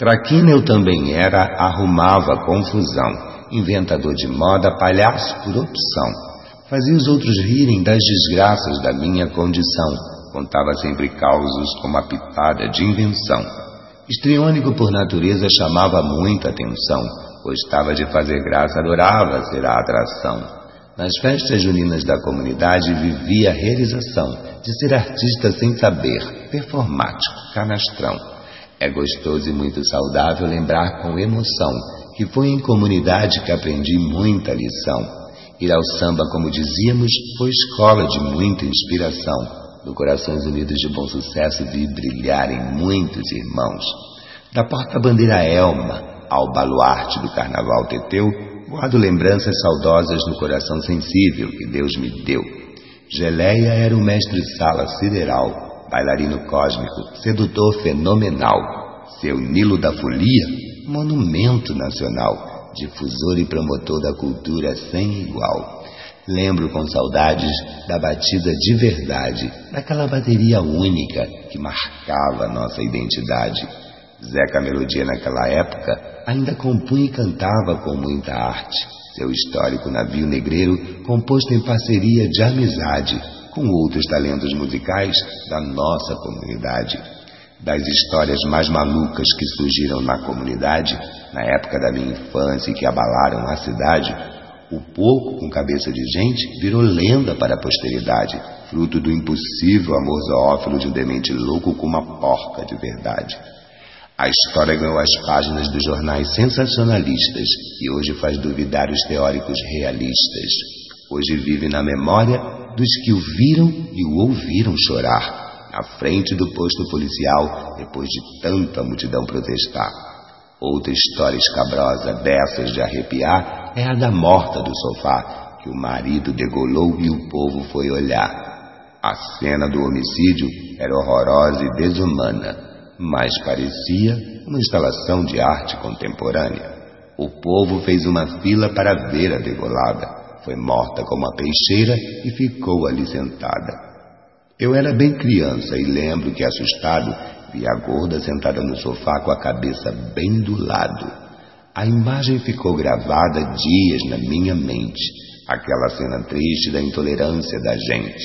Traquina eu também era, arrumava confusão, inventador de moda, palhaço por opção. Fazia os outros rirem das desgraças da minha condição, contava sempre causos com uma pitada de invenção. Estriônico por natureza chamava muita atenção, gostava de fazer graça, adorava ser a atração. Nas festas juninas da comunidade vivia a realização de ser artista sem saber, performático, canastrão. É gostoso e muito saudável lembrar com emoção que foi em comunidade que aprendi muita lição. Ir ao samba, como dizíamos, foi escola de muita inspiração. No Corações Unidos de Bom Sucesso vi brilharem muitos irmãos. Da porta-bandeira Elma ao baluarte do Carnaval Teteu, Guardo lembranças saudosas no coração sensível que Deus me deu. Geleia era o mestre-sala sideral, bailarino cósmico, sedutor fenomenal. Seu Nilo da Folia, monumento nacional, difusor e promotor da cultura sem igual. Lembro com saudades da batida de verdade, daquela bateria única que marcava nossa identidade. Zeca Melodia naquela época ainda compunha e cantava com muita arte. Seu histórico navio negreiro, composto em parceria de amizade com outros talentos musicais da nossa comunidade. Das histórias mais malucas que surgiram na comunidade, na época da minha infância e que abalaram a cidade, o pouco com cabeça de gente virou lenda para a posteridade, fruto do impossível amor zoófilo de um demente louco com uma porca de verdade. A história ganhou as páginas dos jornais sensacionalistas e hoje faz duvidar os teóricos realistas. Hoje vive na memória dos que o viram e o ouviram chorar, na frente do posto policial, depois de tanta multidão protestar. Outra história escabrosa dessas de arrepiar é a da morta do sofá, que o marido degolou e o povo foi olhar. A cena do homicídio era horrorosa e desumana mas parecia uma instalação de arte contemporânea. O povo fez uma fila para ver a degolada. Foi morta como a peixeira e ficou ali sentada. Eu era bem criança e lembro que, assustado, vi a gorda sentada no sofá com a cabeça bem do lado. A imagem ficou gravada dias na minha mente, aquela cena triste da intolerância da gente.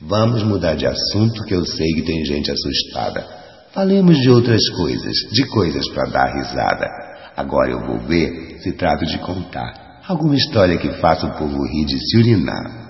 Vamos mudar de assunto que eu sei que tem gente assustada. Falemos de outras coisas, de coisas para dar risada. Agora eu vou ver se trato de contar alguma história que faça o povo rir de se urinar.